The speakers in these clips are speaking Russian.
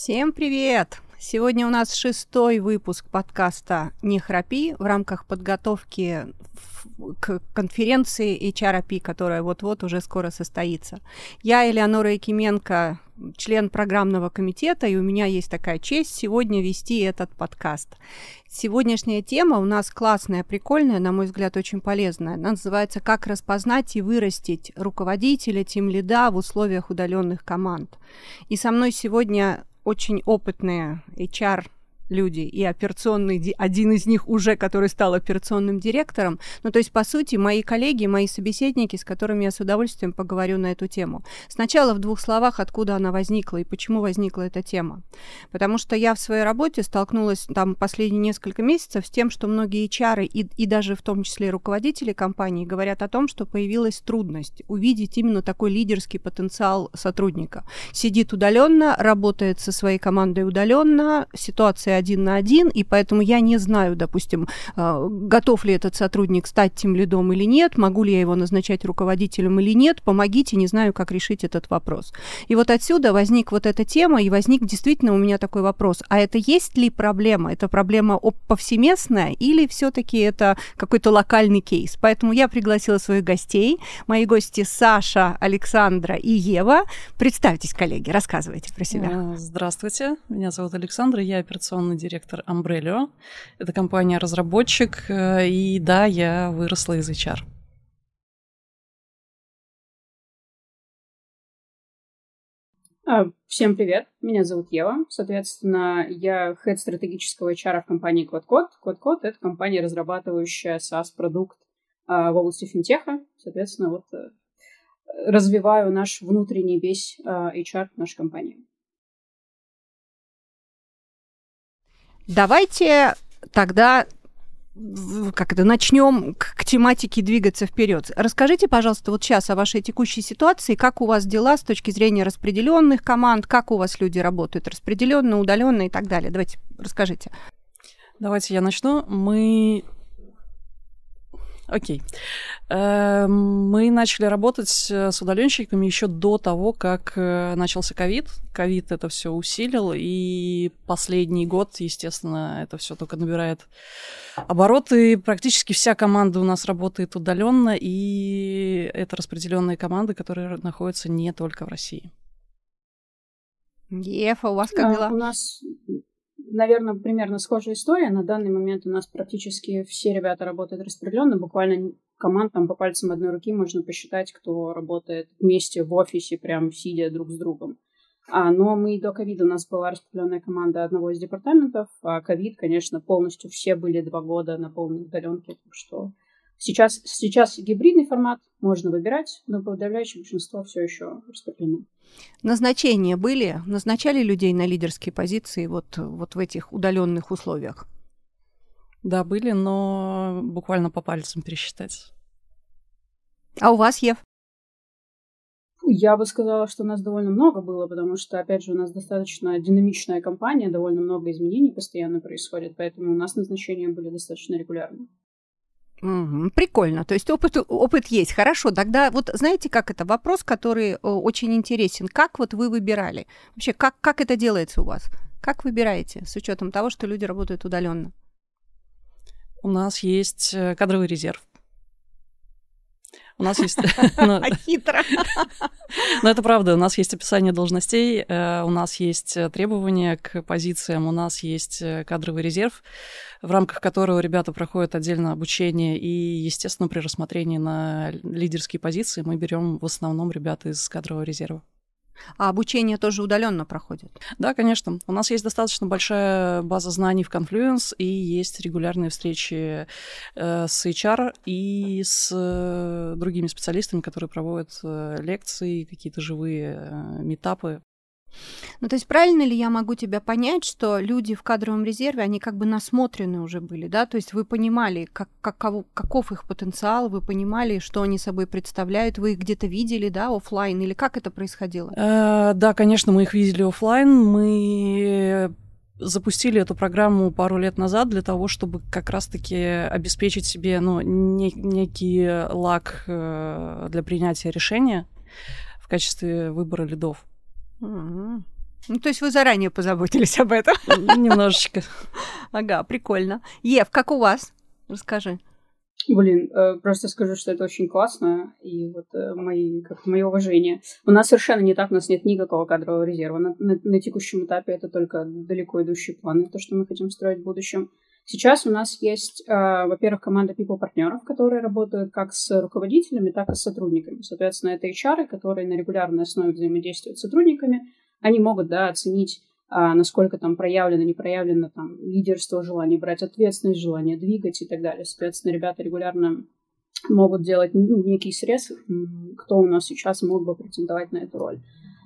Всем привет! Сегодня у нас шестой выпуск подкаста «Не храпи» в рамках подготовки к конференции HRP, которая вот-вот уже скоро состоится. Я Элеонора Якименко, член программного комитета, и у меня есть такая честь сегодня вести этот подкаст. Сегодняшняя тема у нас классная, прикольная, на мой взгляд, очень полезная. Она называется «Как распознать и вырастить руководителя, тим лида в условиях удаленных команд». И со мной сегодня очень опытные HR люди, и операционный, один из них уже, который стал операционным директором. Ну, то есть, по сути, мои коллеги, мои собеседники, с которыми я с удовольствием поговорю на эту тему. Сначала в двух словах, откуда она возникла и почему возникла эта тема. Потому что я в своей работе столкнулась там последние несколько месяцев с тем, что многие HR и, и даже в том числе руководители компании говорят о том, что появилась трудность увидеть именно такой лидерский потенциал сотрудника. Сидит удаленно, работает со своей командой удаленно, ситуация один на один, и поэтому я не знаю, допустим, а, готов ли этот сотрудник стать тем лидом или нет, могу ли я его назначать руководителем или нет, помогите, не знаю, как решить этот вопрос. И вот отсюда возник вот эта тема, и возник действительно у меня такой вопрос, а это есть ли проблема? Это проблема повсеместная или все-таки это какой-то локальный кейс? Поэтому я пригласила своих гостей, мои гости Саша, Александра и Ева. Представьтесь, коллеги, рассказывайте про себя. Здравствуйте, меня зовут Александра, я операционный операционный директор Umbrello. Это компания-разработчик, э, и да, я выросла из HR. А, всем привет, меня зовут Ева. Соответственно, я хед стратегического HR в компании QuadCode. QuadCode — это компания, разрабатывающая SaaS-продукт а, в области финтеха. Соответственно, вот э, развиваю наш внутренний весь а, HR нашей компании. Давайте тогда как это, начнем к, к тематике двигаться вперед. Расскажите, пожалуйста, вот сейчас о вашей текущей ситуации, как у вас дела с точки зрения распределенных команд, как у вас люди работают, распределенно, удаленно и так далее. Давайте расскажите. Давайте я начну. Мы Окей. Эм, мы начали работать э, с удаленщиками еще до того, как э, начался ковид. Ковид это все усилил, и последний год, естественно, это все только набирает обороты. Практически вся команда у нас работает удаленно, и это распределенные команды, которые находятся не только в России. Ефа, у вас как дела? у нас наверное, примерно схожая история. На данный момент у нас практически все ребята работают распределенно. Буквально команд там по пальцам одной руки можно посчитать, кто работает вместе в офисе, прям сидя друг с другом. А, но мы до ковида у нас была распределенная команда одного из департаментов, а ковид, конечно, полностью все были два года на полной удаленке, так что сейчас, сейчас гибридный формат, можно выбирать, но подавляющее большинство все еще распределено. Назначения были? Назначали людей на лидерские позиции вот, вот в этих удаленных условиях? Да, были, но буквально по пальцам пересчитать. А у вас, Ев? Я бы сказала, что у нас довольно много было, потому что, опять же, у нас достаточно динамичная компания, довольно много изменений постоянно происходит, поэтому у нас назначения были достаточно регулярны. Угу, прикольно. То есть опыт, опыт есть. Хорошо. Тогда вот знаете, как это? Вопрос, который э, очень интересен. Как вот вы выбирали? Вообще, как, как это делается у вас? Как выбираете с учетом того, что люди работают удаленно? У нас есть э, кадровый резерв. У нас есть... Ну, Хитро. Но это правда. У нас есть описание должностей, э, у нас есть э, требования к позициям, у нас есть э, кадровый резерв, в рамках которого ребята проходят отдельно обучение. И, естественно, при рассмотрении на лидерские позиции мы берем в основном ребят из кадрового резерва. А обучение тоже удаленно проходит? Да, конечно. У нас есть достаточно большая база знаний в Confluence, и есть регулярные встречи э, с HR и с э, другими специалистами, которые проводят э, лекции, какие-то живые э, метапы ну, то есть правильно ли я могу тебя понять, что люди в кадровом резерве, они как бы насмотрены уже были, да? То есть вы понимали, как, как, каков их потенциал, вы понимали, что они собой представляют, вы их где-то видели, да, офлайн, или как это происходило? Э, да, конечно, мы их видели офлайн, мы запустили эту программу пару лет назад для того, чтобы как раз-таки обеспечить себе ну, не, некий лак э, для принятия решения в качестве выбора лидов. Угу. Ну, то есть вы заранее позаботились об этом? Немножечко. Ага, прикольно. Ев, как у вас? Расскажи. Блин, э, просто скажу, что это очень классно, и вот э, мои, как мое уважение. У нас совершенно не так, у нас нет никакого кадрового резерва. На, на, на текущем этапе это только далеко идущие планы, то, что мы хотим строить в будущем. Сейчас у нас есть, э, во-первых, команда people-партнеров, которые работают как с руководителями, так и с сотрудниками. Соответственно, это HR, которые на регулярной основе взаимодействуют с сотрудниками. Они могут да, оценить а, насколько там проявлено, не проявлено там лидерство, желание брать ответственность, желание двигать и так далее. Соответственно, ребята регулярно могут делать ну, некий срез, кто у нас сейчас мог бы претендовать на эту роль.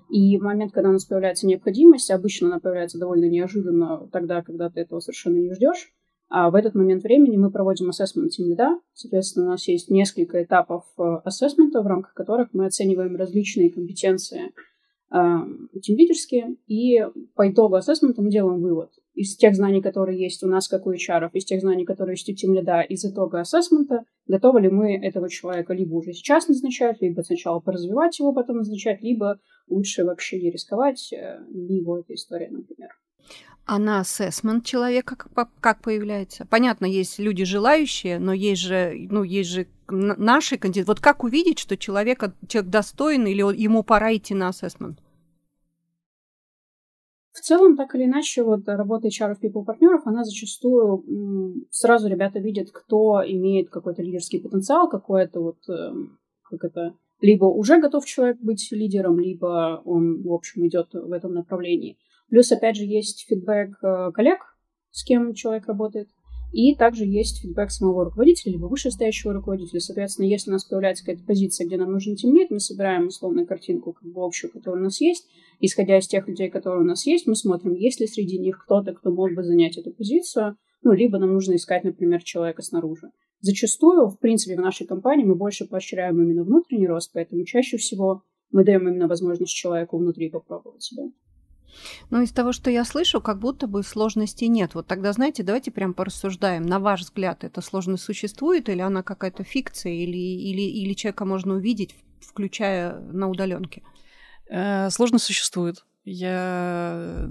И в момент, когда у нас появляется необходимость, обычно она появляется довольно неожиданно, тогда, когда ты этого совершенно не ждешь, а в этот момент времени мы проводим ассессмент Team. Соответственно, у нас есть несколько этапов э, ассессмента, в рамках которых мы оцениваем различные компетенции тимлидерские, и по итогу ассессмента мы делаем вывод. Из тех знаний, которые есть у нас, как у HR, из тех знаний, которые есть у тимлида, из итога ассессмента, готовы ли мы этого человека либо уже сейчас назначать, либо сначала поразвивать его, потом назначать, либо лучше вообще не рисковать, э, не его эта история, например. А на ассессмент человека как, появляется? Понятно, есть люди желающие, но есть же, ну, есть же наши кандидаты. Вот как увидеть, что человек, человек достоин или ему пора идти на ассессмент? В целом, так или иначе, вот работа HR people партнеров, она зачастую сразу ребята видят, кто имеет какой-то лидерский потенциал, какой-то вот, эм, как это, либо уже готов человек быть лидером, либо он, в общем, идет в этом направлении. Плюс, опять же, есть фидбэк э, коллег, с кем человек работает, и также есть фидбэк самого руководителя, либо вышестоящего руководителя. Соответственно, если у нас появляется какая-то позиция, где нам нужен темлит, мы собираем условную картинку, как бы общую, которая у нас есть. Исходя из тех людей, которые у нас есть, мы смотрим, есть ли среди них кто-то, кто мог бы занять эту позицию, ну, либо нам нужно искать, например, человека снаружи. Зачастую, в принципе, в нашей компании мы больше поощряем именно внутренний рост, поэтому чаще всего мы даем именно возможность человеку внутри попробовать себя. Ну, из того, что я слышу, как будто бы сложностей нет. Вот тогда, знаете, давайте прям порассуждаем. На ваш взгляд, эта сложность существует, или она какая-то фикция, или, или, или человека можно увидеть, включая на удаленке? Э, сложность существует. Я,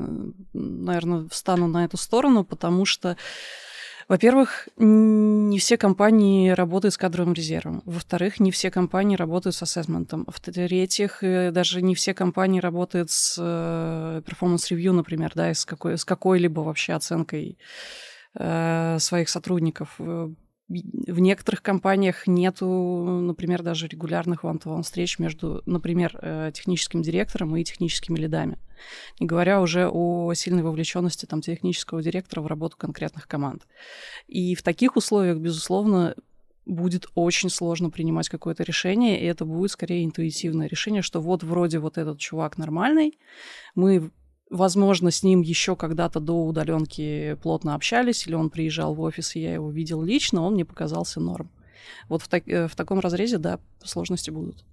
наверное, встану на эту сторону, потому что во-первых, не все компании работают с кадровым резервом. Во-вторых, не все компании работают с ассессментом. В-третьих, э, даже не все компании работают с э, performance-ревью, например, да, с, какой, с какой-либо вообще оценкой э, своих сотрудников в некоторых компаниях нету, например, даже регулярных one-to-one встреч между, например, э, техническим директором и техническими лидами. Не говоря уже о сильной вовлеченности там, технического директора в работу конкретных команд. И в таких условиях, безусловно, будет очень сложно принимать какое-то решение, и это будет скорее интуитивное решение, что вот вроде вот этот чувак нормальный, мы Возможно, с ним еще когда-то до удаленки плотно общались, или он приезжал в офис, и я его видел лично, он мне показался норм. Вот в, так, э, в таком разрезе, да, сложности будут.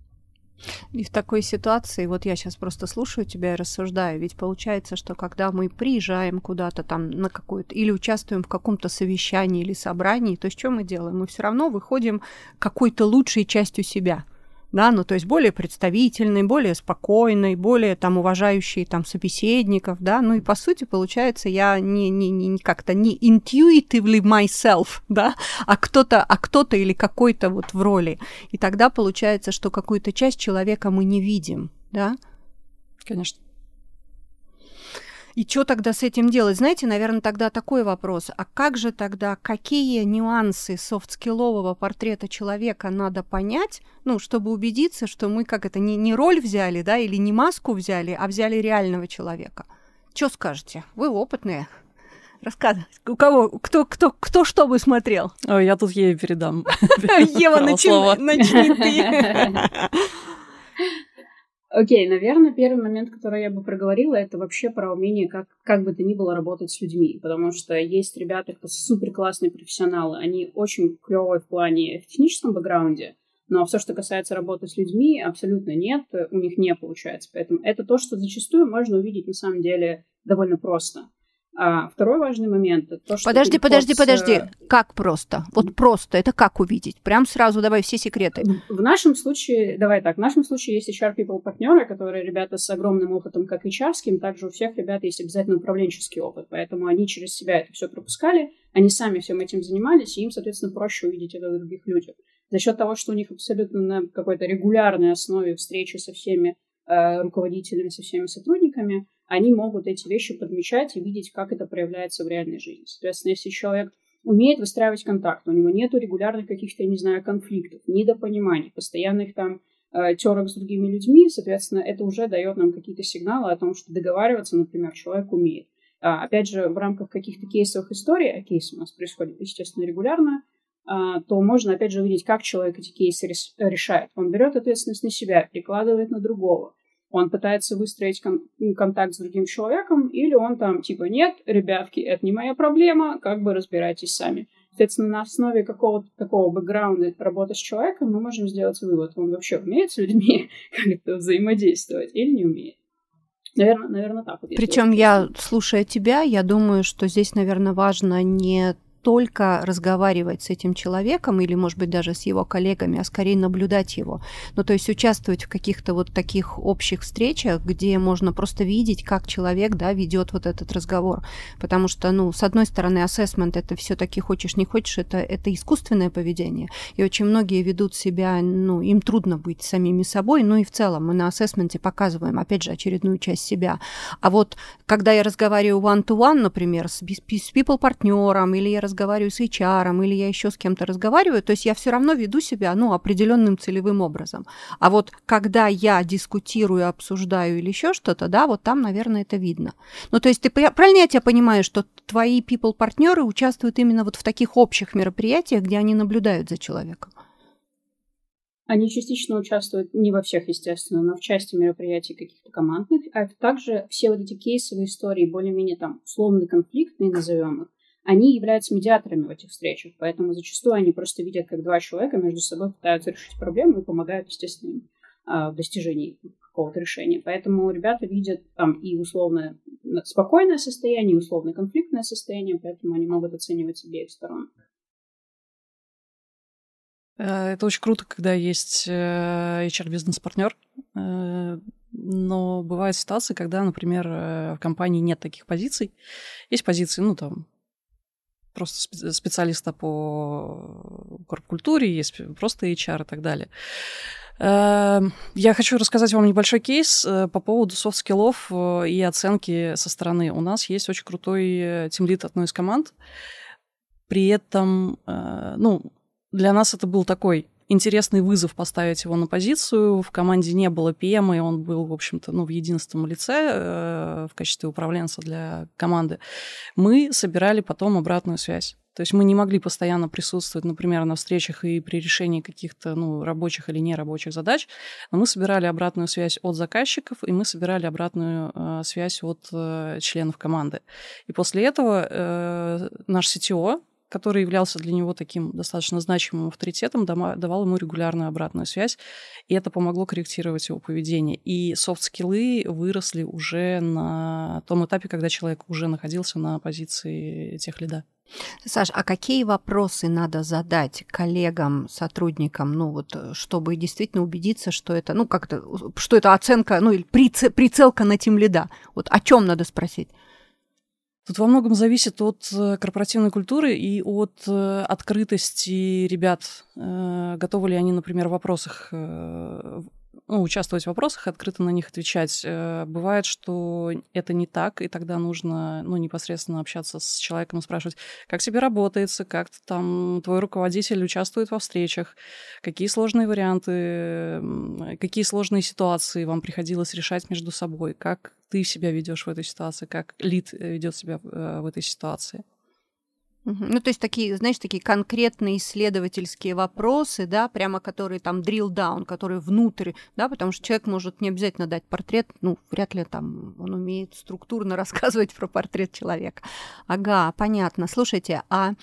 И в такой ситуации, вот я сейчас просто слушаю тебя и рассуждаю, ведь получается, что когда мы приезжаем куда-то там на какую-то, или участвуем в каком-то совещании или собрании, то есть что мы делаем? Мы все равно выходим какой-то лучшей частью себя – да, ну то есть более представительный, более спокойный, более там уважающий там собеседников, да, ну и по сути получается я не, не, не как-то не intuitively myself, да, а кто-то, а кто-то или какой-то вот в роли. И тогда получается, что какую-то часть человека мы не видим, да. Конечно. И что тогда с этим делать? Знаете, наверное, тогда такой вопрос. А как же тогда, какие нюансы софт-скиллового портрета человека надо понять, ну, чтобы убедиться, что мы как это, не, не роль взяли, да, или не маску взяли, а взяли реального человека? Что скажете? Вы опытные. Рассказывайте. У кого? Кто, кто, кто что бы смотрел? Ой, я тут ей передам. Ева, начни ты. Окей, наверное, первый момент, который я бы проговорила, это вообще про умение как, как бы то ни было работать с людьми, потому что есть ребята, кто супер классные профессионалы, они очень клевые в плане в техническом бэкграунде, но все, что касается работы с людьми, абсолютно нет, у них не получается. Поэтому это то, что зачастую можно увидеть на самом деле довольно просто. А второй важный момент это то, что... Подожди, подожди, подожди. Как просто? Вот просто. Это как увидеть? Прям сразу давай все секреты. В нашем случае, давай так, в нашем случае есть HR people партнеры, которые ребята с огромным опытом, как HR, также у всех ребят есть обязательно управленческий опыт, поэтому они через себя это все пропускали, они сами всем этим занимались, и им, соответственно, проще увидеть это в других людях. За счет того, что у них абсолютно на какой-то регулярной основе встречи со всеми э, руководителями, со всеми сотрудниками, они могут эти вещи подмечать и видеть, как это проявляется в реальной жизни. Соответственно, если человек умеет выстраивать контакт, у него нет регулярных каких-то, не знаю, конфликтов, недопониманий, постоянных там э, терок с другими людьми, соответственно, это уже дает нам какие-то сигналы о том, что договариваться, например, человек умеет. А, опять же, в рамках каких-то кейсовых историй, а кейсы у нас происходят, естественно, регулярно, а, то можно, опять же, увидеть, как человек эти кейсы решает. Он берет ответственность на себя, перекладывает на другого он пытается выстроить кон- контакт с другим человеком, или он там типа нет, ребятки, это не моя проблема, как бы разбирайтесь сами. Соответственно, на основе какого-то такого бэкграунда работы с человеком мы можем сделать вывод, он вообще умеет с людьми как-то взаимодействовать или не умеет. Наверное, наверное так. Вот, Причем я, слушая тебя, я думаю, что здесь, наверное, важно не только разговаривать с этим человеком или, может быть, даже с его коллегами, а скорее наблюдать его. Ну, то есть участвовать в каких-то вот таких общих встречах, где можно просто видеть, как человек, да, ведет вот этот разговор. Потому что, ну, с одной стороны, ассессмент это все-таки хочешь, не хочешь, это, это искусственное поведение. И очень многие ведут себя, ну, им трудно быть самими собой, ну и в целом мы на ассессменте показываем, опять же, очередную часть себя. А вот когда я разговариваю one-to-one, например, с, с people-партнером, или я разговариваю с HR, или я еще с кем-то разговариваю, то есть я все равно веду себя ну, определенным целевым образом. А вот когда я дискутирую, обсуждаю или еще что-то, да, вот там, наверное, это видно. Ну, то есть ты правильно я тебя понимаю, что твои people-партнеры участвуют именно вот в таких общих мероприятиях, где они наблюдают за человеком? Они частично участвуют не во всех, естественно, но в части мероприятий каких-то командных, а также все вот эти кейсовые истории, более-менее там условно конфликтные, назовем их, они являются медиаторами в этих встречах, поэтому зачастую они просто видят, как два человека между собой пытаются решить проблему и помогают, естественно, им а, в достижении какого-то решения. Поэтому ребята видят там и условно спокойное состояние, и условно конфликтное состояние, поэтому они могут оценивать с обеих сторон. Э, это очень круто, когда есть HR-бизнес-партнер, э, э, но бывают ситуации, когда, например, в компании нет таких позиций. Есть позиции, ну, там, просто специалиста по корпкультуре, есть просто HR и так далее. Эм, я хочу рассказать вам небольшой кейс э, по поводу софт-скиллов э, и оценки со стороны. У нас есть очень крутой тимлид одной из команд. При этом, э, ну, для нас это был такой интересный вызов поставить его на позицию. В команде не было PM, и он был, в общем-то, ну, в единственном лице э, в качестве управленца для команды. Мы собирали потом обратную связь. То есть мы не могли постоянно присутствовать, например, на встречах и при решении каких-то ну, рабочих или нерабочих задач, но мы собирали обратную связь от заказчиков, и мы собирали обратную э, связь от э, членов команды. И после этого э, наш CTO, который являлся для него таким достаточно значимым авторитетом, давал ему регулярную обратную связь, и это помогло корректировать его поведение. И софт-скиллы выросли уже на том этапе, когда человек уже находился на позиции тех лида. Саш, а какие вопросы надо задать коллегам, сотрудникам, ну вот, чтобы действительно убедиться, что это, ну как-то, что это оценка, ну или прицелка на тем лида? Вот о чем надо спросить? Тут во многом зависит от э, корпоративной культуры и от э, открытости ребят. Э, готовы ли они, например, в вопросах ну, участвовать в вопросах, открыто на них отвечать. Э, бывает, что это не так, и тогда нужно ну, непосредственно общаться с человеком и спрашивать, как тебе работается, как там твой руководитель участвует во встречах, какие сложные варианты, какие сложные ситуации вам приходилось решать между собой, как ты себя ведешь в этой ситуации, как лид ведет себя э, в этой ситуации. Ну, то есть такие, знаешь, такие конкретные исследовательские вопросы, да, прямо которые там drill down, которые внутрь, да, потому что человек может не обязательно дать портрет, ну, вряд ли там он умеет структурно рассказывать про портрет человека. Ага, понятно. Слушайте, а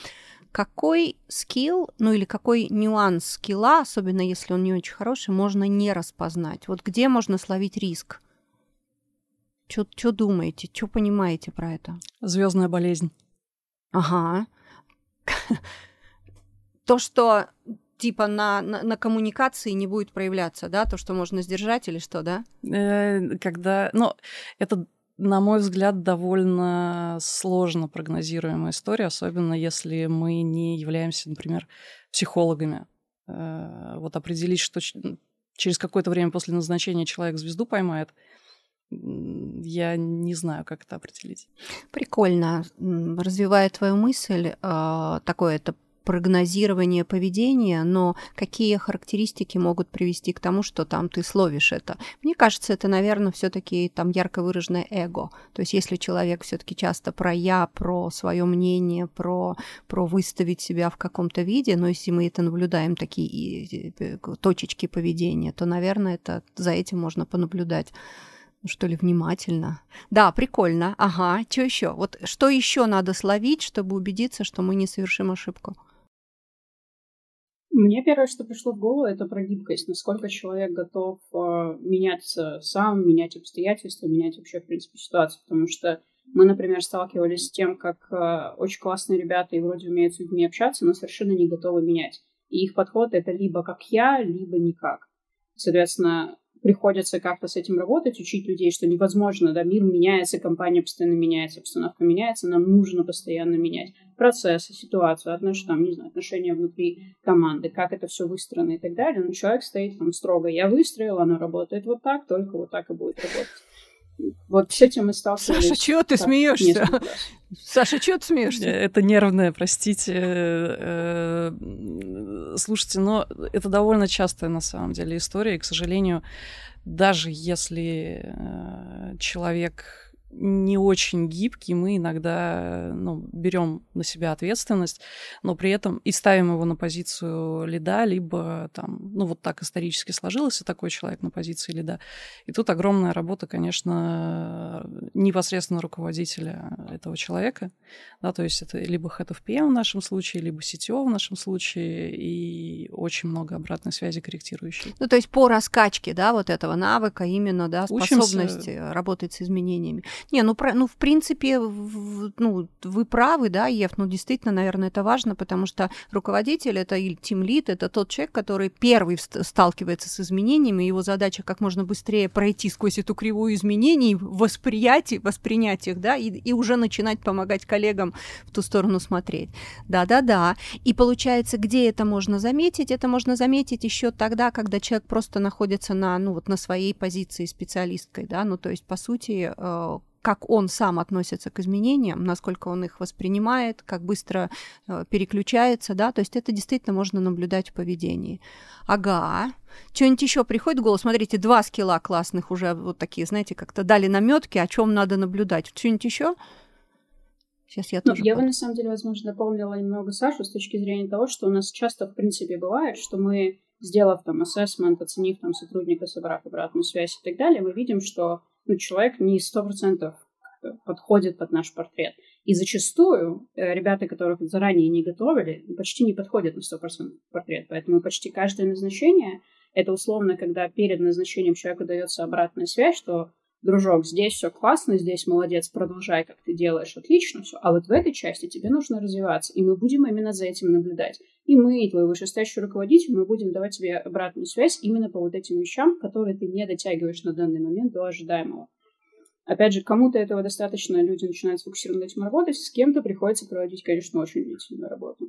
какой скилл, ну или какой нюанс скилла, особенно если он не очень хороший, можно не распознать? Вот где можно словить риск? Что думаете? Что понимаете про это? Звездная болезнь. Ага. То, что типа на, на, на коммуникации не будет проявляться, да, то, что можно сдержать или что, да? Э, когда, ну, это, на мой взгляд, довольно сложно прогнозируемая история, особенно если мы не являемся, например, психологами. Э, вот определить, что через какое-то время после назначения человек звезду поймает, я не знаю, как это определить. Прикольно. Развивая твою мысль, э, такое это прогнозирование поведения, но какие характеристики могут привести к тому, что там ты словишь это. Мне кажется, это, наверное, все-таки там ярко выраженное эго. То есть если человек все-таки часто про я, про свое мнение, про, про выставить себя в каком-то виде, но если мы это наблюдаем, такие точечки поведения, то, наверное, это за этим можно понаблюдать что ли, внимательно. Да, прикольно. Ага, что еще? Вот что еще надо словить, чтобы убедиться, что мы не совершим ошибку? Мне первое, что пришло в голову, это про гибкость. Насколько человек готов э, меняться сам, менять обстоятельства, менять вообще, в принципе, ситуацию. Потому что мы, например, сталкивались с тем, как э, очень классные ребята и вроде умеют с людьми общаться, но совершенно не готовы менять. И их подход это либо как я, либо никак. Соответственно, приходится как-то с этим работать, учить людей, что невозможно, да, мир меняется, компания постоянно меняется, обстановка меняется, нам нужно постоянно менять процессы, ситуацию, отношения, там, не знаю, отношения внутри команды, как это все выстроено и так далее. Но человек стоит там строго, я выстроил, оно работает вот так, только вот так и будет работать. Вот с этим мы сталкивались. Саша, чего ты смеешься? Саша, чего ты смеешься? Это нервное, простите. Э, слушайте, но это довольно частая на самом деле история, и, к сожалению, даже если э, человек не очень гибкий, мы иногда ну, берем на себя ответственность, но при этом и ставим его на позицию лида, либо там, ну вот так исторически сложилось, и такой человек на позиции лида. И тут огромная работа, конечно, непосредственно руководителя этого человека, да, то есть это либо Head of PM в нашем случае, либо CTO в нашем случае, и очень много обратной связи корректирующей. Ну, то есть по раскачке, да, вот этого навыка именно, да, способности Учимся. работать с изменениями. Не, ну, про, ну в принципе, в, ну, вы правы, да, Ев, ну, действительно, наверное, это важно, потому что руководитель это или тимлит, это тот человек, который первый сталкивается с изменениями, его задача как можно быстрее пройти сквозь эту кривую изменений, восприятий, воспринять их, да, и, и уже начинать помогать коллегам в ту сторону смотреть. Да-да-да. И получается, где это можно заметить? Это можно заметить еще тогда, когда человек просто находится на, ну, вот на своей позиции специалисткой, да, ну, то есть, по сути, э, как он сам относится к изменениям, насколько он их воспринимает, как быстро э, переключается, да, то есть это действительно можно наблюдать в поведении. Ага, что-нибудь еще приходит в голову? Смотрите, два скилла классных уже вот такие, знаете, как-то дали наметки, о чем надо наблюдать. Что-нибудь еще? Сейчас я ну, тоже. Я под... бы на самом деле, возможно, дополнила немного Сашу с точки зрения того, что у нас часто, в принципе, бывает, что мы, сделав там ассессмент, оценив там сотрудника, собрав обратную связь и так далее, мы видим, что ну, человек не сто процентов подходит под наш портрет. И зачастую э, ребята, которых заранее не готовили, почти не подходят на 100% портрет. Поэтому почти каждое назначение — это условно, когда перед назначением человеку дается обратная связь, что дружок, здесь все классно, здесь молодец, продолжай, как ты делаешь, отлично все. А вот в этой части тебе нужно развиваться, и мы будем именно за этим наблюдать. И мы, и твой вышестоящий руководитель, мы будем давать тебе обратную связь именно по вот этим вещам, которые ты не дотягиваешь на данный момент до ожидаемого. Опять же, кому-то этого достаточно, люди начинают сфокусированно над этим работать, с кем-то приходится проводить, конечно, очень длительную работу.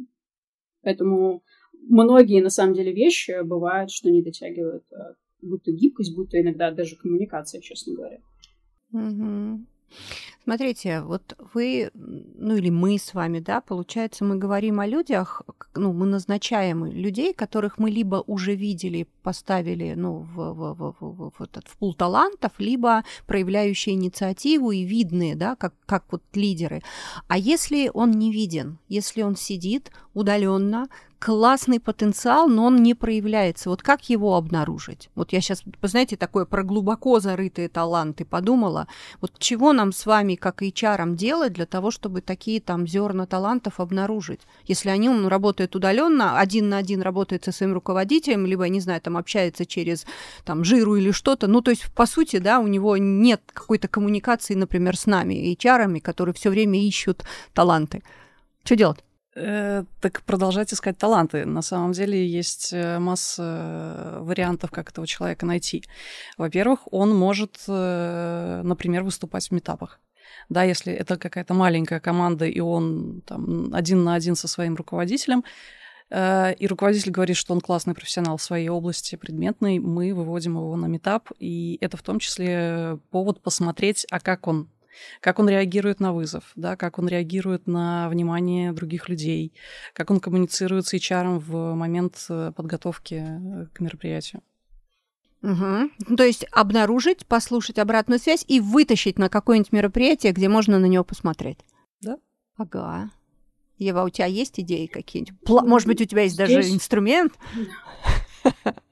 Поэтому многие, на самом деле, вещи бывают, что не дотягивают а, будто гибкость, будто иногда даже коммуникация, честно говоря. Угу. Смотрите, вот вы, ну или мы с вами, да, получается, мы говорим о людях, ну, мы назначаем людей, которых мы либо уже видели, поставили, ну, в, в, в, в, в, этот, в пул талантов, либо проявляющие инициативу и видные, да, как, как вот лидеры. А если он не виден, если он сидит удаленно, классный потенциал, но он не проявляется. Вот как его обнаружить? Вот я сейчас, знаете, такое про глубоко зарытые таланты подумала. Вот чего нам с вами, как HR, делать для того, чтобы такие там зерна талантов обнаружить? Если они ну, работают удаленно, один на один работает со своим руководителем, либо, не знаю, там общается через там жиру или что-то. Ну, то есть, по сути, да, у него нет какой-то коммуникации, например, с нами, HR, которые все время ищут таланты. Что делать? Э, так продолжать искать таланты. На самом деле есть э, масса вариантов, как этого человека найти. Во-первых, он может, э, например, выступать в метапах. Да, если это какая-то маленькая команда, и он там один на один со своим руководителем, и руководитель говорит, что он классный профессионал в своей области предметной, мы выводим его на метап, и это в том числе повод посмотреть, а как он как он реагирует на вызов, да, как он реагирует на внимание других людей, как он коммуницирует с HR в момент э, подготовки э, к мероприятию. Угу. То есть обнаружить, послушать обратную связь и вытащить на какое-нибудь мероприятие, где можно на него посмотреть. Да. Ага. Ева, у тебя есть идеи какие-нибудь? Может быть, у тебя есть даже инструмент?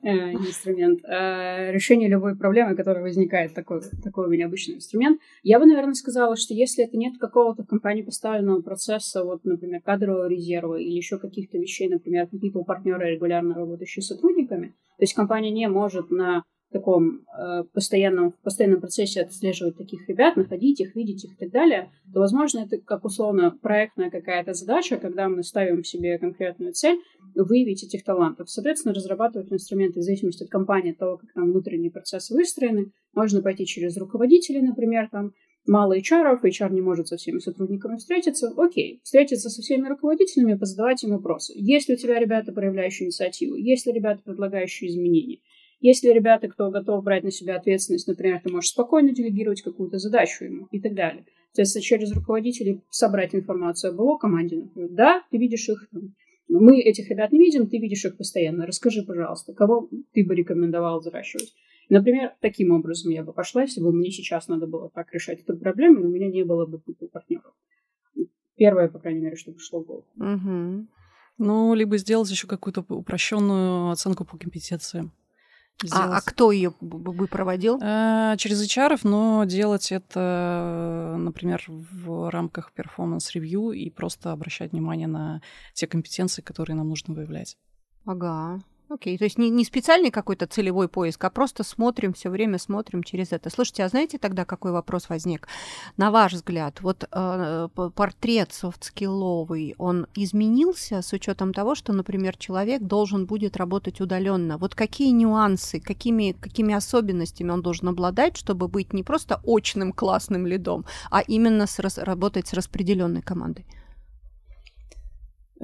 Э, инструмент. Э, решение любой проблемы, которая возникает, такой, такой у меня обычный инструмент. Я бы, наверное, сказала, что если это нет какого-то в компании поставленного процесса, вот, например, кадрового резерва или еще каких-то вещей, например, какие-то у партнера регулярно работающие с сотрудниками, то есть компания не может на таком э, постоянном, в постоянном процессе отслеживать таких ребят, находить их, видеть их и так далее, то, возможно, это как условно проектная какая-то задача, когда мы ставим себе конкретную цель выявить этих талантов. Соответственно, разрабатывать инструменты в зависимости от компании, от того, как там внутренние процессы выстроены. Можно пойти через руководителей, например, там мало HR, HR не может со всеми сотрудниками встретиться. Окей, встретиться со всеми руководителями, позадавать им вопросы. Есть ли у тебя ребята, проявляющие инициативу? Есть ли ребята, предлагающие изменения? Если ребята, кто готов брать на себя ответственность, например, ты можешь спокойно делегировать какую-то задачу ему и так далее. То есть через руководителей собрать информацию об его команде, например. Да, ты видишь их, мы этих ребят не видим, ты видишь их постоянно. Расскажи, пожалуйста, кого ты бы рекомендовал взращивать. Например, таким образом я бы пошла, если бы мне сейчас надо было так решать эту проблему, и у меня не было бы партнеров. Первое, по крайней мере, что пришло в голову. Угу. Ну, либо сделать еще какую-то упрощенную оценку по компетенциям. А, а кто ее бы проводил? А, через HR, но делать это, например, в рамках performance review и просто обращать внимание на те компетенции, которые нам нужно выявлять. Ага. Окей, то есть не, не специальный какой-то целевой поиск, а просто смотрим, все время смотрим через это. Слушайте, а знаете тогда, какой вопрос возник? На ваш взгляд, вот э, портрет софтскилловый, он изменился с учетом того, что, например, человек должен будет работать удаленно? Вот какие нюансы, какими, какими особенностями он должен обладать, чтобы быть не просто очным классным лидом, а именно с, работать с распределенной командой?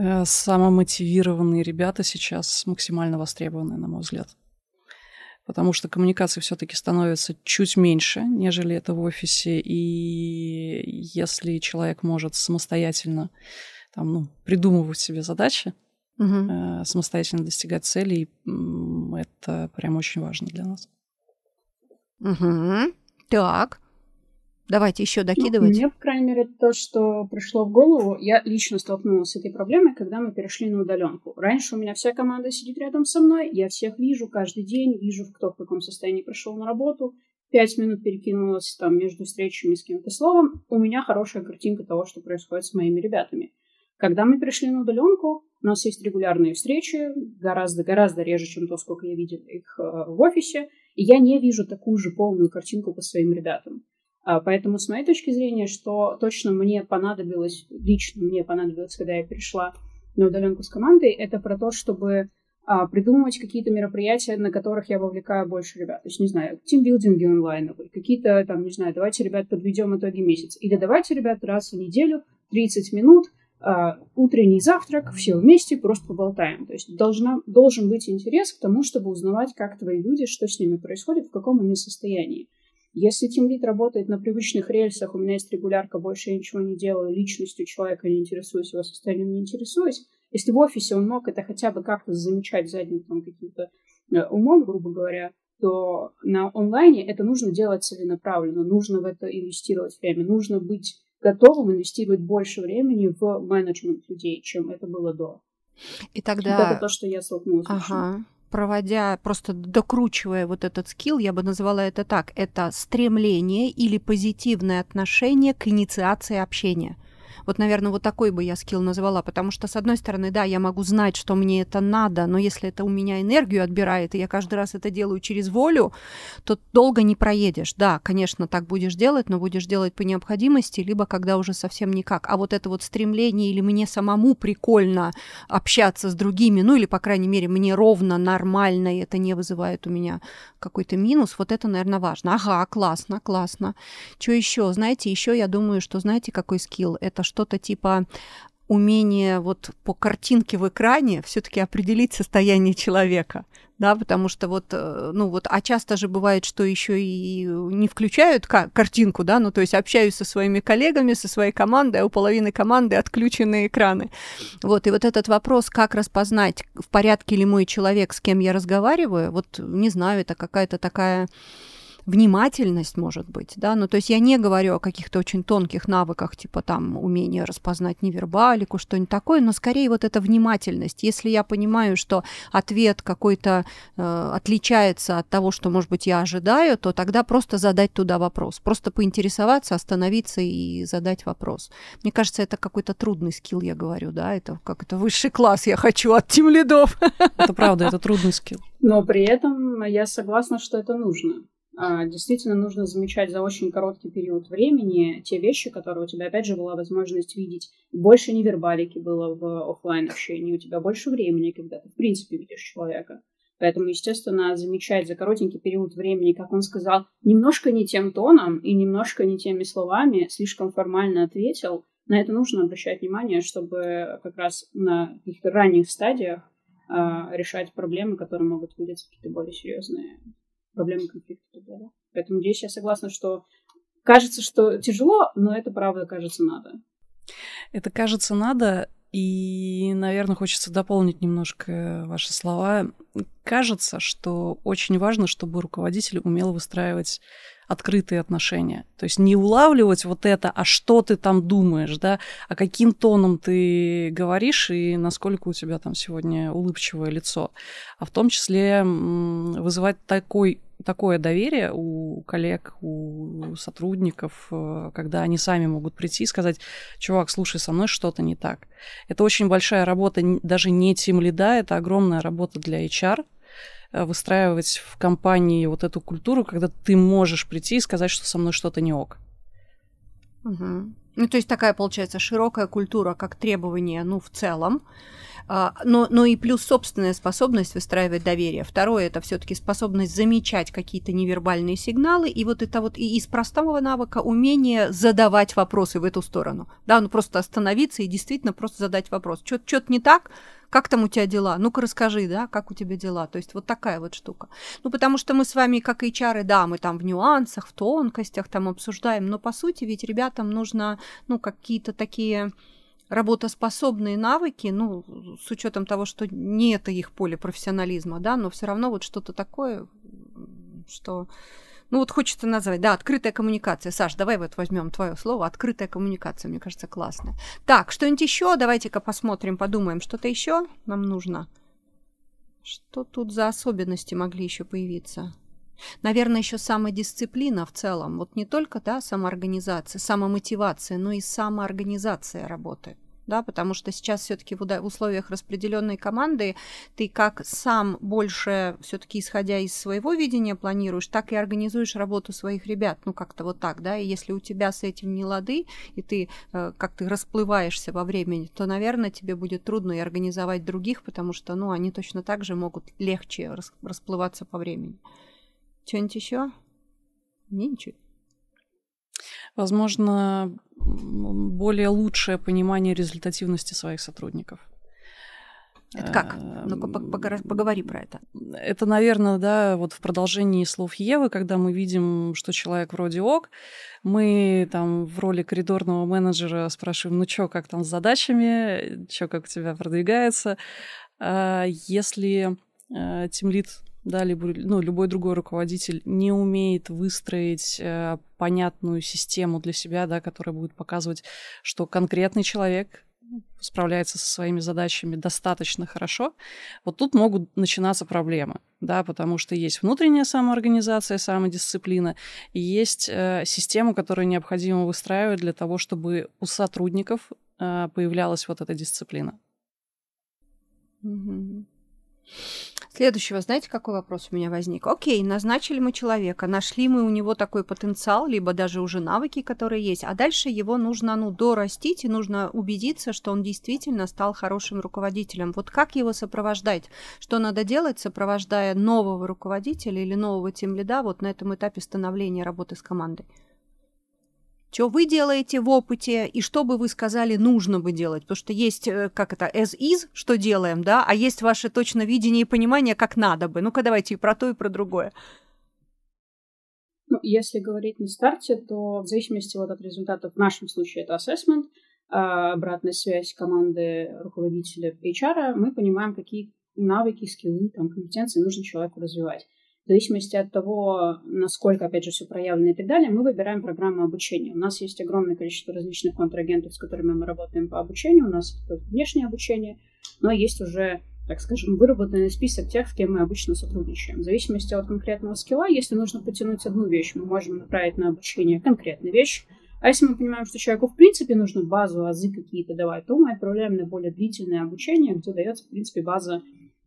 Э, самомотивированные ребята сейчас максимально востребованы, на мой взгляд. Потому что коммуникации все-таки становится чуть меньше, нежели это в офисе. И если человек может самостоятельно там, ну, придумывать себе задачи, угу. самостоятельно достигать целей, это прям очень важно для нас. Угу. Так. Давайте еще докидывать. Ну, мне, по крайней мере, то, что пришло в голову, я лично столкнулась с этой проблемой, когда мы перешли на удаленку. Раньше у меня вся команда сидит рядом со мной, я всех вижу каждый день, вижу, кто в каком состоянии пришел на работу, пять минут перекинулась там между встречами с кем-то словом, у меня хорошая картинка того, что происходит с моими ребятами. Когда мы перешли на удаленку, у нас есть регулярные встречи, гораздо-гораздо реже, чем то, сколько я видела их э, в офисе, и я не вижу такую же полную картинку по своим ребятам. А, поэтому с моей точки зрения, что точно мне понадобилось, лично мне понадобилось, когда я перешла на удаленку с командой, это про то, чтобы а, придумывать какие-то мероприятия, на которых я вовлекаю больше ребят. То есть, не знаю, тимбилдинги онлайновые, какие-то там, не знаю, давайте, ребят, подведем итоги месяца. Или давайте, ребят, раз в неделю 30 минут Uh, утренний завтрак, все вместе, просто поболтаем. То есть должна, должен быть интерес к тому, чтобы узнавать, как твои люди, что с ними происходит, в каком они состоянии. Если тимлит работает на привычных рельсах, у меня есть регулярка, больше я ничего не делаю, личностью человека не интересуюсь, его состоянием не интересуюсь. Если в офисе он мог это хотя бы как-то замечать задним там каким-то э, умом, грубо говоря, то на онлайне это нужно делать целенаправленно, нужно в это инвестировать время, нужно быть готовым инвестировать больше времени в менеджмент людей, чем это было до. И тогда... Вот это то, что я столкнулась. Ага проводя, просто докручивая вот этот скилл, я бы назвала это так, это стремление или позитивное отношение к инициации общения. Вот, наверное, вот такой бы я скилл назвала, потому что, с одной стороны, да, я могу знать, что мне это надо, но если это у меня энергию отбирает, и я каждый раз это делаю через волю, то долго не проедешь. Да, конечно, так будешь делать, но будешь делать по необходимости, либо когда уже совсем никак. А вот это вот стремление или мне самому прикольно общаться с другими, ну или, по крайней мере, мне ровно, нормально, и это не вызывает у меня какой-то минус, вот это, наверное, важно. Ага, классно, классно. Что еще? Знаете, еще я думаю, что знаете, какой скилл? Это что-то типа умение вот по картинке в экране все-таки определить состояние человека, да, потому что вот, э, ну вот, а часто же бывает, что еще и не включают картинку, да, ну то есть общаюсь со своими коллегами, со своей командой, а у половины команды отключены экраны. Вот, и вот этот вопрос, как распознать, в порядке ли мой человек, с кем я разговариваю, вот, не знаю, это какая-то такая внимательность, может быть, да, ну, то есть я не говорю о каких-то очень тонких навыках, типа там умение распознать невербалику, что-нибудь такое, но скорее вот эта внимательность. Если я понимаю, что ответ какой-то э, отличается от того, что, может быть, я ожидаю, то тогда просто задать туда вопрос, просто поинтересоваться, остановиться и задать вопрос. Мне кажется, это какой-то трудный скилл, я говорю, да, это как это высший класс я хочу от тем лидов. Это правда, это трудный скилл. Но при этом я согласна, что это нужно. А, действительно нужно замечать за очень короткий период времени те вещи, которые у тебя, опять же, была возможность видеть. Больше невербалики было в офлайн общении, у тебя больше времени, когда ты, в принципе, видишь человека. Поэтому, естественно, замечать за коротенький период времени, как он сказал, немножко не тем тоном и немножко не теми словами, слишком формально ответил, на это нужно обращать внимание, чтобы как раз на каких-то ранних стадиях э, решать проблемы, которые могут выделиться какие-то более серьезные проблемы конфликта и так далее. Поэтому здесь я согласна, что кажется, что тяжело, но это правда кажется надо. Это кажется надо, и, наверное, хочется дополнить немножко ваши слова. Кажется, что очень важно, чтобы руководитель умел выстраивать открытые отношения. То есть не улавливать вот это, а что ты там думаешь, да, а каким тоном ты говоришь и насколько у тебя там сегодня улыбчивое лицо, а в том числе вызывать такой такое доверие у коллег, у сотрудников, э, когда они сами могут прийти и сказать, чувак, слушай, со мной что-то не так. Это очень большая работа, даже не тем лида, это огромная работа для HR, выстраивать в компании вот эту культуру, когда ты можешь прийти и сказать, что со мной что-то не ок. Угу. Ну, то есть такая, получается, широкая культура, как требование, ну, в целом, но, но и плюс собственная способность выстраивать доверие. Второе это все-таки способность замечать какие-то невербальные сигналы, и вот это вот и из простого навыка умение задавать вопросы в эту сторону. Да, ну просто остановиться и действительно просто задать вопрос. Что-то не так, как там у тебя дела? Ну-ка расскажи, да, как у тебя дела? То есть вот такая вот штука. Ну, потому что мы с вами, как HR, да, мы там в нюансах, в тонкостях там обсуждаем, но по сути ведь ребятам нужно, ну, какие-то такие работоспособные навыки, ну, с учетом того, что не это их поле профессионализма, да, но все равно вот что-то такое, что, ну, вот хочется назвать, да, открытая коммуникация. Саш, давай вот возьмем твое слово, открытая коммуникация, мне кажется, классно. Так, что-нибудь еще, давайте-ка посмотрим, подумаем, что-то еще нам нужно. Что тут за особенности могли еще появиться? Наверное, еще самодисциплина в целом. Вот не только да, самоорганизация, самомотивация, но и самоорганизация работы. Да, потому что сейчас все-таки в условиях распределенной команды ты как сам больше все-таки исходя из своего видения планируешь, так и организуешь работу своих ребят, ну как-то вот так, да, и если у тебя с этим не лады, и ты э, как ты расплываешься во времени, то, наверное, тебе будет трудно и организовать других, потому что, ну, они точно так же могут легче расплываться по времени. Что-нибудь еще? Не, ничего. Возможно, более лучшее понимание результативности своих сотрудников. Это как? Ну-ка, поговори про это. Это, наверное, да, вот в продолжении слов Евы, когда мы видим, что человек вроде ок, мы там в роли коридорного менеджера спрашиваем, ну что, как там с задачами, что, как у тебя продвигается. А если э, тимлит да, либо ну, любой другой руководитель не умеет выстроить э, понятную систему для себя, да, которая будет показывать, что конкретный человек справляется со своими задачами достаточно хорошо, вот тут могут начинаться проблемы, да, потому что есть внутренняя самоорганизация, самодисциплина, и есть э, систему, которую необходимо выстраивать для того, чтобы у сотрудников э, появлялась вот эта дисциплина. Угу. Следующего, знаете, какой вопрос у меня возник? Окей, назначили мы человека, нашли мы у него такой потенциал, либо даже уже навыки, которые есть, а дальше его нужно, ну, дорастить, и нужно убедиться, что он действительно стал хорошим руководителем. Вот как его сопровождать? Что надо делать, сопровождая нового руководителя или нового тимлида вот на этом этапе становления работы с командой? Что вы делаете в опыте и что бы вы сказали нужно бы делать. Потому что есть, э, как это, as is, что делаем, да, а есть ваше точно видение и понимание, как надо бы. Ну-ка давайте и про то, и про другое. Ну, если говорить на старте, то в зависимости вот от результатов, в нашем случае это assessment, а обратная связь команды руководителя HR, мы понимаем, какие навыки, скиллы, там, компетенции нужно человеку развивать. В зависимости от того, насколько, опять же, все проявлено и так далее, мы выбираем программу обучения. У нас есть огромное количество различных контрагентов, с которыми мы работаем по обучению. У нас внешнее обучение, но есть уже так скажем, выработанный список тех, с кем мы обычно сотрудничаем. В зависимости от конкретного скилла, если нужно потянуть одну вещь, мы можем направить на обучение конкретную вещь. А если мы понимаем, что человеку в принципе нужно базу, азы какие-то давать, то мы отправляем на более длительное обучение, где дается, в принципе, база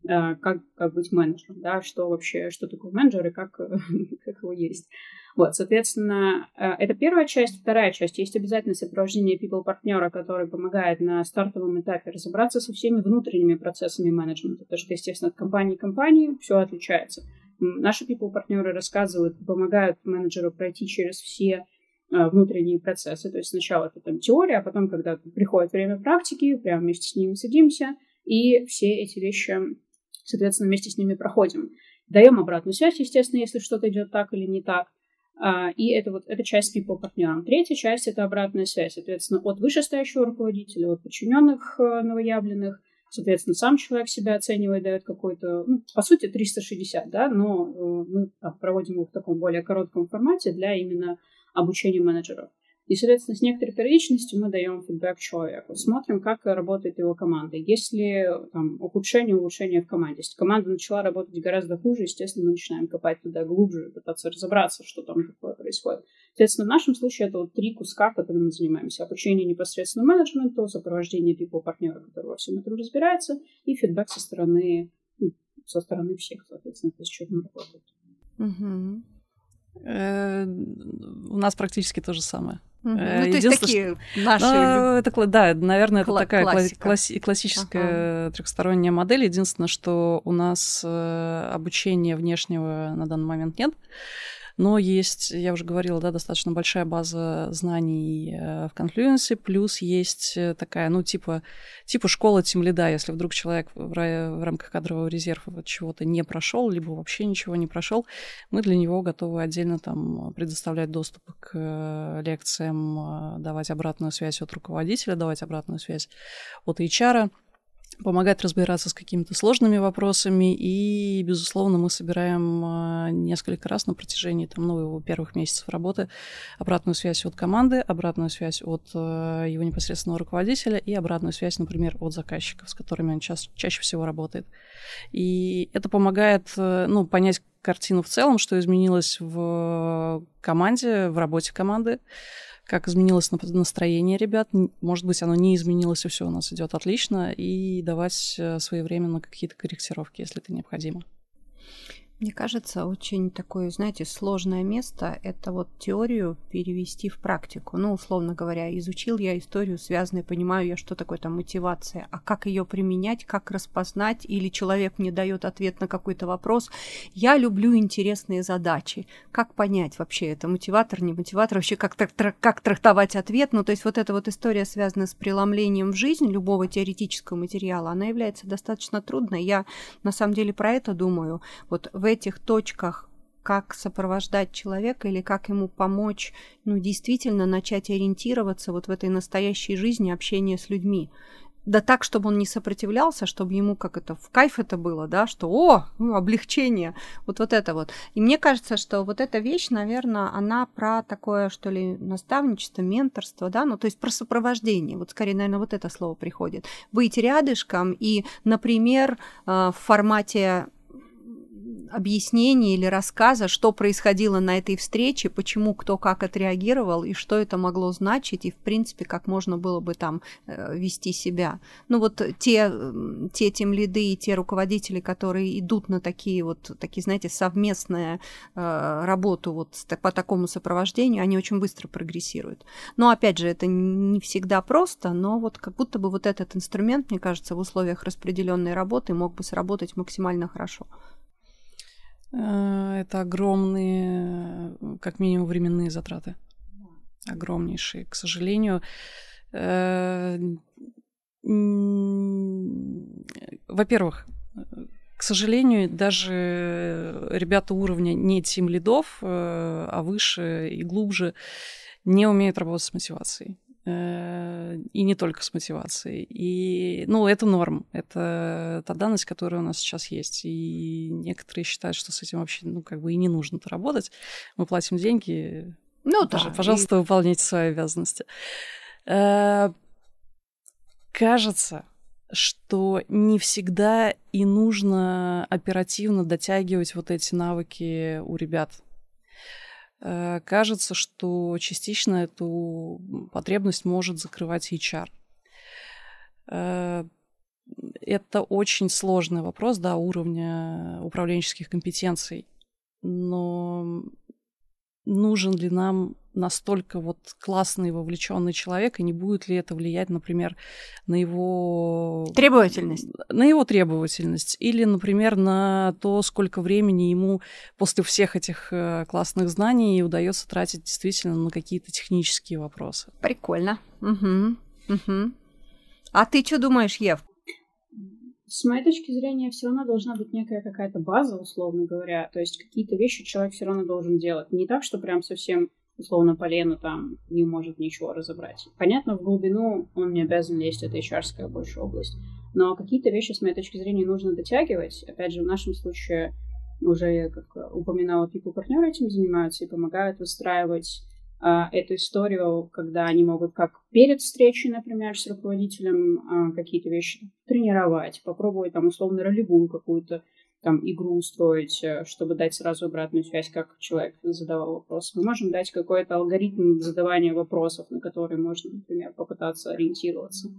как, как быть менеджером, да, что вообще, что такое менеджер и как, как его есть. Вот, соответственно, э, это первая часть. Вторая часть. Есть обязательно сопровождение people-партнера, который помогает на стартовом этапе разобраться со всеми внутренними процессами менеджмента, потому что, естественно, от компании к компании все отличается. Наши people-партнеры рассказывают, помогают менеджеру пройти через все э, внутренние процессы. То есть сначала это там теория, а потом, когда приходит время практики, прямо вместе с ними садимся, и все эти вещи соответственно, вместе с ними проходим. Даем обратную связь, естественно, если что-то идет так или не так. А, и это вот эта часть people партнерам. Третья часть это обратная связь, соответственно, от вышестоящего руководителя, от подчиненных э, новоявленных, соответственно, сам человек себя оценивает, дает какой-то, ну, по сути, 360, да, но э, мы проводим его в таком более коротком формате для именно обучения менеджеров. И, соответственно, с некоторой периодичностью мы даем фидбэк человеку, смотрим, как работает его команда. Есть ли там, ухудшение, улучшение в команде. Если команда начала работать гораздо хуже, естественно, мы начинаем копать туда глубже, пытаться разобраться, что там такое происходит. Соответственно, в нашем случае это вот три куска, которыми мы занимаемся. Обучение непосредственно менеджменту, сопровождение people партнера, который во всем этом разбирается, и фидбэк со стороны, ну, со стороны всех, соответственно, то, с чем мы работаем. Угу. У нас практически то же самое. Угу. Ну, то есть такие наши... Ну, это, да, наверное, это такая класси- классическая ага. трехсторонняя модель. Единственное, что у нас э, обучения внешнего на данный момент нет. Но есть, я уже говорила, да, достаточно большая база знаний э, в Confluence, плюс есть э, такая, ну, типа, типа школа тимлида, если вдруг человек в, в рамках кадрового резерва чего-то не прошел, либо вообще ничего не прошел, мы для него готовы отдельно там предоставлять доступ к э, лекциям, давать обратную связь от руководителя, давать обратную связь от HR, помогать разбираться с какими-то сложными вопросами. И, безусловно, мы собираем а, несколько раз на протяжении там, ну, его первых месяцев работы обратную связь от команды, обратную связь от а, его непосредственного руководителя и обратную связь, например, от заказчиков, с которыми он ча- чаще всего работает. И это помогает э, ну, понять картину в целом, что изменилось в команде, в работе команды, как изменилось настроение ребят. Может быть, оно не изменилось, и все у нас идет отлично, и давать э, своевременно какие-то корректировки, если это необходимо. Мне кажется, очень такое, знаете, сложное место – это вот теорию перевести в практику. Ну, условно говоря, изучил я историю связанную, понимаю я, что такое там мотивация, а как ее применять, как распознать, или человек мне дает ответ на какой-то вопрос. Я люблю интересные задачи. Как понять вообще, это мотиватор, не мотиватор, вообще как, как трактовать ответ? Ну, то есть вот эта вот история, связанная с преломлением в жизнь любого теоретического материала, она является достаточно трудной. Я на самом деле про это думаю. Вот этих точках как сопровождать человека или как ему помочь, ну, действительно начать ориентироваться вот в этой настоящей жизни общения с людьми. да так, чтобы он не сопротивлялся, чтобы ему как это в кайф это было, да, что о, ну, облегчение, вот вот это вот. И мне кажется, что вот эта вещь, наверное, она про такое, что ли, наставничество, менторство, да, ну то есть про сопровождение. Вот скорее, наверное, вот это слово приходит. Быть рядышком и, например, э, в формате объяснения или рассказа, что происходило на этой встрече, почему кто как отреагировал и что это могло значить, и, в принципе, как можно было бы там э, вести себя. Ну вот те, те тем лиды и те руководители, которые идут на такие вот, такие, знаете, совместные э, работу вот по такому сопровождению, они очень быстро прогрессируют. Но, опять же, это не всегда просто, но вот как будто бы вот этот инструмент, мне кажется, в условиях распределенной работы мог бы сработать максимально хорошо. Э, это огромные, как минимум, временные затраты. Огромнейшие. К сожалению, э, во-первых, к сожалению, даже ребята уровня не тим лидов, э, а выше и глубже не умеют работать с мотивацией. Э, и не только с мотивацией. И, ну, это норм. Это та данность, которая у нас сейчас есть. И некоторые считают, что с этим вообще, ну, как бы и не нужно-то работать. Мы платим деньги. Ну, да. Пожалуйста, и... выполняйте свои обязанности. Э, кажется, что не всегда и нужно оперативно дотягивать вот эти навыки у ребят. Э, кажется, что частично эту потребность может закрывать HR. Э, это очень сложный вопрос, да, уровня управленческих компетенций. Но нужен ли нам настолько вот классный вовлеченный человек, и не будет ли это влиять, например, на его... Требовательность. На его требовательность. Или, например, на то, сколько времени ему после всех этих э, классных знаний удается тратить действительно на какие-то технические вопросы. Прикольно. Угу. Угу. А ты что думаешь, Ев? С моей точки зрения, все равно должна быть некая какая-то база, условно говоря. То есть какие-то вещи человек все равно должен делать. Не так, что прям совсем условно полену там не может ничего разобрать. Понятно, в глубину он не обязан лезть, это hr больше область. Но какие-то вещи, с моей точки зрения, нужно дотягивать. Опять же, в нашем случае уже, как упоминала, пику партнеры этим занимаются и помогают выстраивать а, эту историю, когда они могут как перед встречей, например, с руководителем а, какие-то вещи тренировать, попробовать там условно ролевую какую-то там игру устроить, э, чтобы дать сразу обратную связь, как человек задавал вопрос. Мы можем дать какой-то алгоритм задавания вопросов, на которые можно, например, попытаться ориентироваться.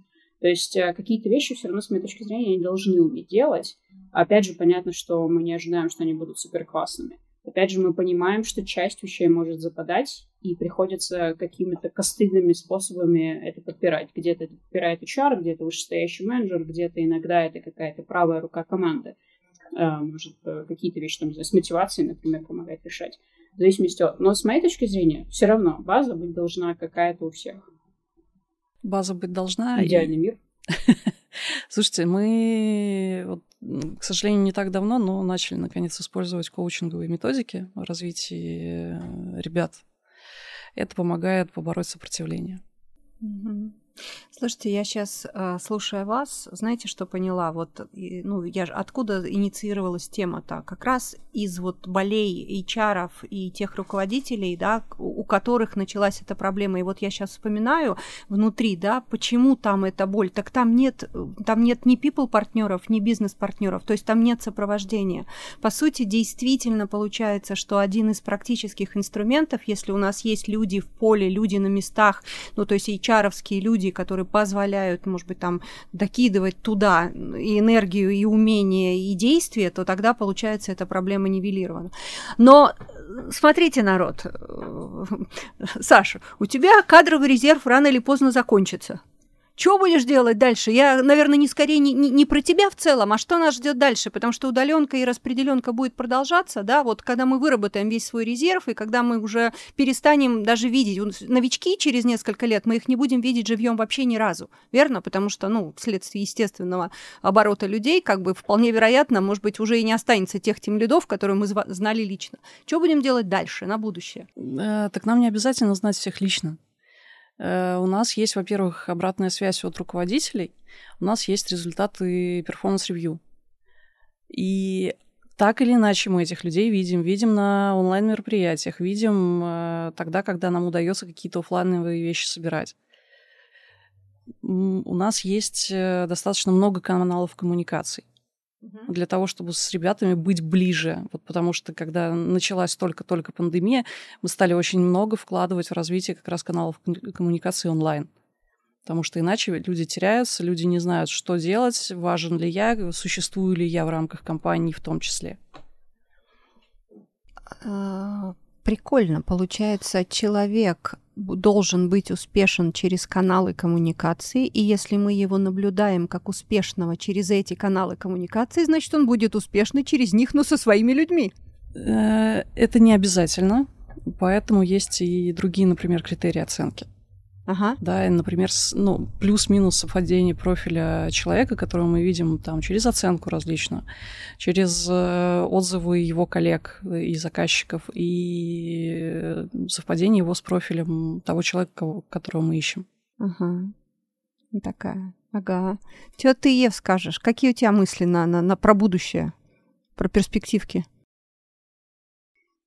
То есть э, какие-то вещи все равно, с моей точки зрения, они должны уметь делать. Опять же, понятно, что мы не ожидаем, что они будут супер классными. Опять же, мы понимаем, что часть вещей может западать, и приходится какими-то костыльными способами это подпирать. Где-то это подпирает HR, где-то вышестоящий менеджер, где-то иногда это какая-то правая рука команды. А, может, э, какие-то вещи там, с мотивацией, например, помогать решать. В зависимости от... Но с моей точки зрения, все равно база быть должна какая-то у всех. База быть должна. Идеальный и... мир. Слушайте, мы, вот, к сожалению, не так давно, но начали наконец использовать коучинговые методики в развитии э, ребят. Это помогает побороть сопротивление. Слушайте, я сейчас, э, слушая вас, знаете, что поняла? Вот, ну, я же откуда инициировалась тема-то? Как раз из вот болей HR и тех руководителей, да, у которых началась эта проблема. И вот я сейчас вспоминаю внутри, да, почему там эта боль. Так там нет, там нет ни people партнеров, ни бизнес партнеров, то есть там нет сопровождения. По сути, действительно получается, что один из практических инструментов, если у нас есть люди в поле, люди на местах, ну, то есть HR люди, которые которые позволяют, может быть, там докидывать туда и энергию, и умение, и действие, то тогда, получается, эта проблема нивелирована. Но смотрите, народ, Саша, у тебя кадровый резерв рано или поздно закончится. Что будешь делать дальше? Я, наверное, не скорее не, не, не про тебя в целом, а что нас ждет дальше, потому что удаленка и распределенка будет продолжаться, да, вот когда мы выработаем весь свой резерв, и когда мы уже перестанем даже видеть новички через несколько лет, мы их не будем видеть живьем вообще ни разу, верно? Потому что, ну, вследствие естественного оборота людей, как бы вполне вероятно, может быть, уже и не останется тех тем лидов, которые мы знали лично. Что будем делать дальше, на будущее? Э, так нам не обязательно знать всех лично. Э, у нас есть, во-первых, обратная связь от руководителей, у нас есть результаты performance review. И так или иначе мы этих людей видим. Видим на онлайн-мероприятиях, видим э, тогда, когда нам удается какие-то офлайновые вещи собирать. У нас есть э, достаточно много каналов коммуникаций для того, чтобы с ребятами быть ближе. Вот потому что, когда началась только-только пандемия, мы стали очень много вкладывать в развитие как раз каналов коммуникации онлайн. Потому что иначе люди теряются, люди не знают, что делать, важен ли я, существую ли я в рамках компании в том числе. А, прикольно. Получается, человек должен быть успешен через каналы коммуникации, и если мы его наблюдаем как успешного через эти каналы коммуникации, значит, он будет успешный через них, но со своими людьми. Э, это не обязательно, поэтому есть и другие, например, критерии оценки. Ага. Да, и, например, ну, плюс-минус совпадение профиля человека, которого мы видим там через оценку различную, через э, отзывы его коллег и заказчиков, и совпадение его с профилем того человека, которого мы ищем. Ага. Такая. Ага. Что ты, Ев, скажешь? Какие у тебя мысли на, на, на про будущее, про перспективки?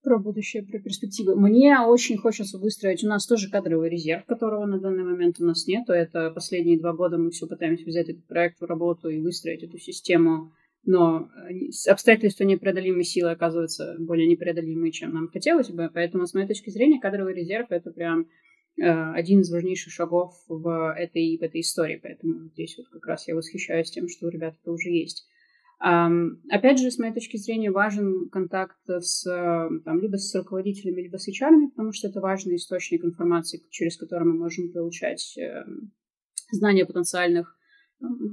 Про будущее, про перспективы. Мне очень хочется выстроить. У нас тоже кадровый резерв, которого на данный момент у нас нет. Это последние два года мы все пытаемся взять этот проект в работу и выстроить эту систему. Но обстоятельства непреодолимой силы оказываются более непреодолимые, чем нам хотелось бы. Поэтому, с моей точки зрения, кадровый резерв — это прям э, один из важнейших шагов в этой, в этой истории. Поэтому здесь вот как раз я восхищаюсь тем, что у ребят это уже есть. Опять же, с моей точки зрения, важен контакт с, там, либо с руководителями, либо с HR, потому что это важный источник информации, через который мы можем получать эм, знания потенциальных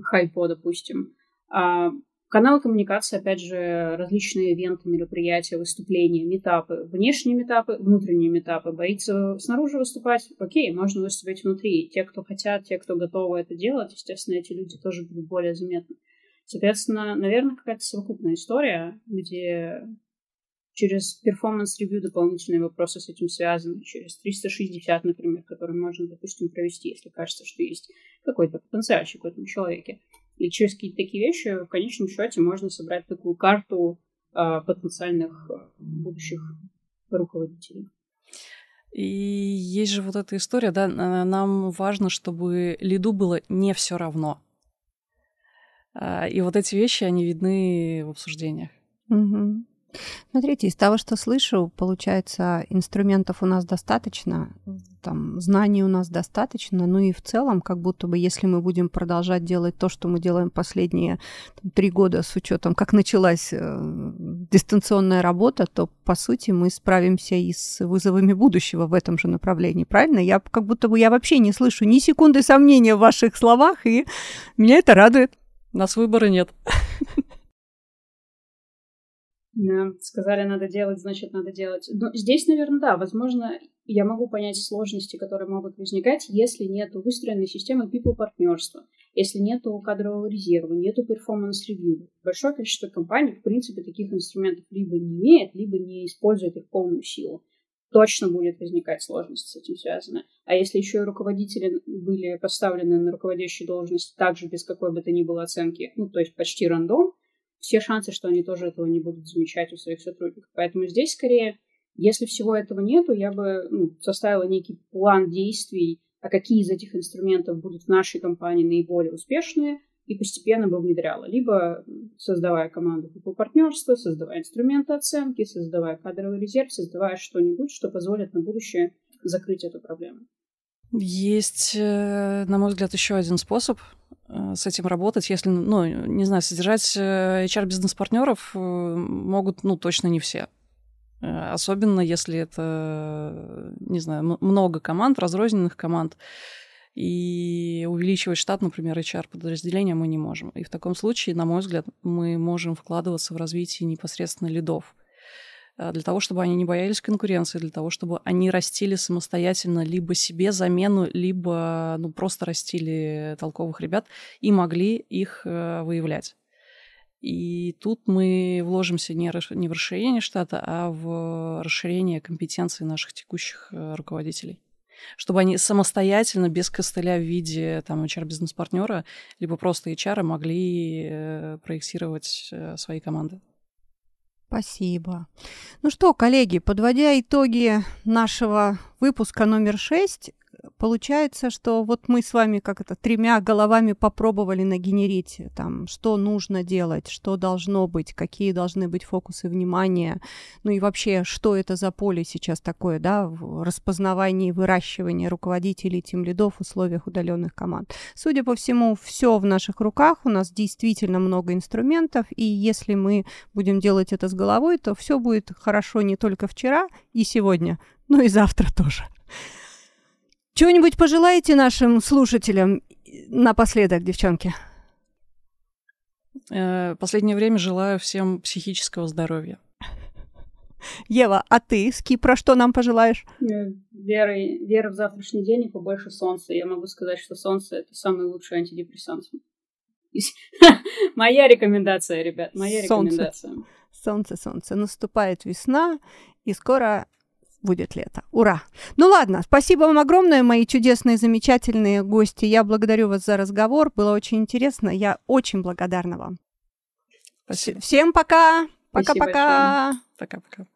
хайпо, допустим. А, каналы коммуникации, опять же, различные ивенты, мероприятия, выступления, метапы, внешние метапы, внутренние метапы. Боится снаружи выступать? Окей, можно выступить внутри. Те, кто хотят, те, кто готовы это делать, естественно, эти люди тоже будут более заметны. Соответственно, наверное, какая-то совокупная история, где через performance review дополнительные вопросы с этим связаны, через 360, например, который можно, допустим, провести, если кажется, что есть какой-то потенциальчик в этом человеке. И через какие-то такие вещи в конечном счете можно собрать такую карту э, потенциальных а, будущих руководителей. И есть же вот эта история, да, нам важно, чтобы лиду было не все равно. А, и вот эти вещи, они видны в обсуждениях. Угу. Смотрите, из того, что слышу, получается, инструментов у нас достаточно, там, знаний у нас достаточно, ну и в целом, как будто бы, если мы будем продолжать делать то, что мы делаем последние там, три года с учетом, как началась э, дистанционная работа, то, по сути, мы справимся и с вызовами будущего в этом же направлении, правильно? Я как будто бы, я вообще не слышу ни секунды сомнения в ваших словах, и меня это радует. Нас выбора нет. Да, сказали, надо делать, значит, надо делать. Но здесь, наверное, да, возможно, я могу понять сложности, которые могут возникать, если нет выстроенной системы people-партнерства, если нет кадрового резерва, нету performance review. Большое количество компаний, в принципе, таких инструментов либо не имеет, либо не использует их полную силу точно будет возникать сложность с этим связана. А если еще и руководители были поставлены на руководящие должности также без какой бы то ни было оценки, ну, то есть почти рандом, все шансы, что они тоже этого не будут замечать у своих сотрудников. Поэтому здесь скорее, если всего этого нету, я бы ну, составила некий план действий, а какие из этих инструментов будут в нашей компании наиболее успешные – и постепенно бы внедряла. Либо создавая команду по партнерству, создавая инструменты оценки, создавая кадровый резерв, создавая что-нибудь, что позволит на будущее закрыть эту проблему. Есть, э, на мой взгляд, еще один способ э, с этим работать, если, ну, не знаю, содержать э, HR-бизнес-партнеров могут, ну, точно не все. Особенно если это, не знаю, много команд, разрозненных команд и увеличивать штат, например, HR-подразделения мы не можем. И в таком случае, на мой взгляд, мы можем вкладываться в развитие непосредственно лидов э, для того, чтобы они не боялись конкуренции, для того, чтобы они растили самостоятельно либо себе замену, либо ну, просто растили толковых ребят и могли их э, выявлять. И тут мы вложимся не, не в расширение штата, а в расширение компетенции наших текущих э, руководителей. Чтобы они самостоятельно, без костыля в виде там, HR-бизнес-партнера, либо просто HR могли э, проектировать э, свои команды. Спасибо. Ну что, коллеги, подводя итоги нашего выпуска номер 6, получается, что вот мы с вами как это тремя головами попробовали нагенерить, там, что нужно делать, что должно быть, какие должны быть фокусы внимания, ну и вообще, что это за поле сейчас такое, да, в распознавании выращивании руководителей, тем лидов в условиях удаленных команд. Судя по всему, все в наших руках, у нас действительно много инструментов, и если мы будем делать это с головой, то все будет хорошо не только вчера и сегодня, но и завтра тоже. Чего-нибудь пожелаете нашим слушателям напоследок, девчонки? Э, последнее время желаю всем психического здоровья. Ева, а ты с Кипра что нам пожелаешь? Э, Веры, веры в завтрашний день и побольше солнца. Я могу сказать, что солнце — это самый лучший антидепрессант. Моя рекомендация, ребят, моя рекомендация. Солнце, солнце. Наступает весна, и скоро будет лето. Ура! Ну ладно, спасибо вам огромное, мои чудесные, замечательные гости. Я благодарю вас за разговор. Было очень интересно. Я очень благодарна вам. Спасибо. Всем пока! Пока-пока! Пока-пока.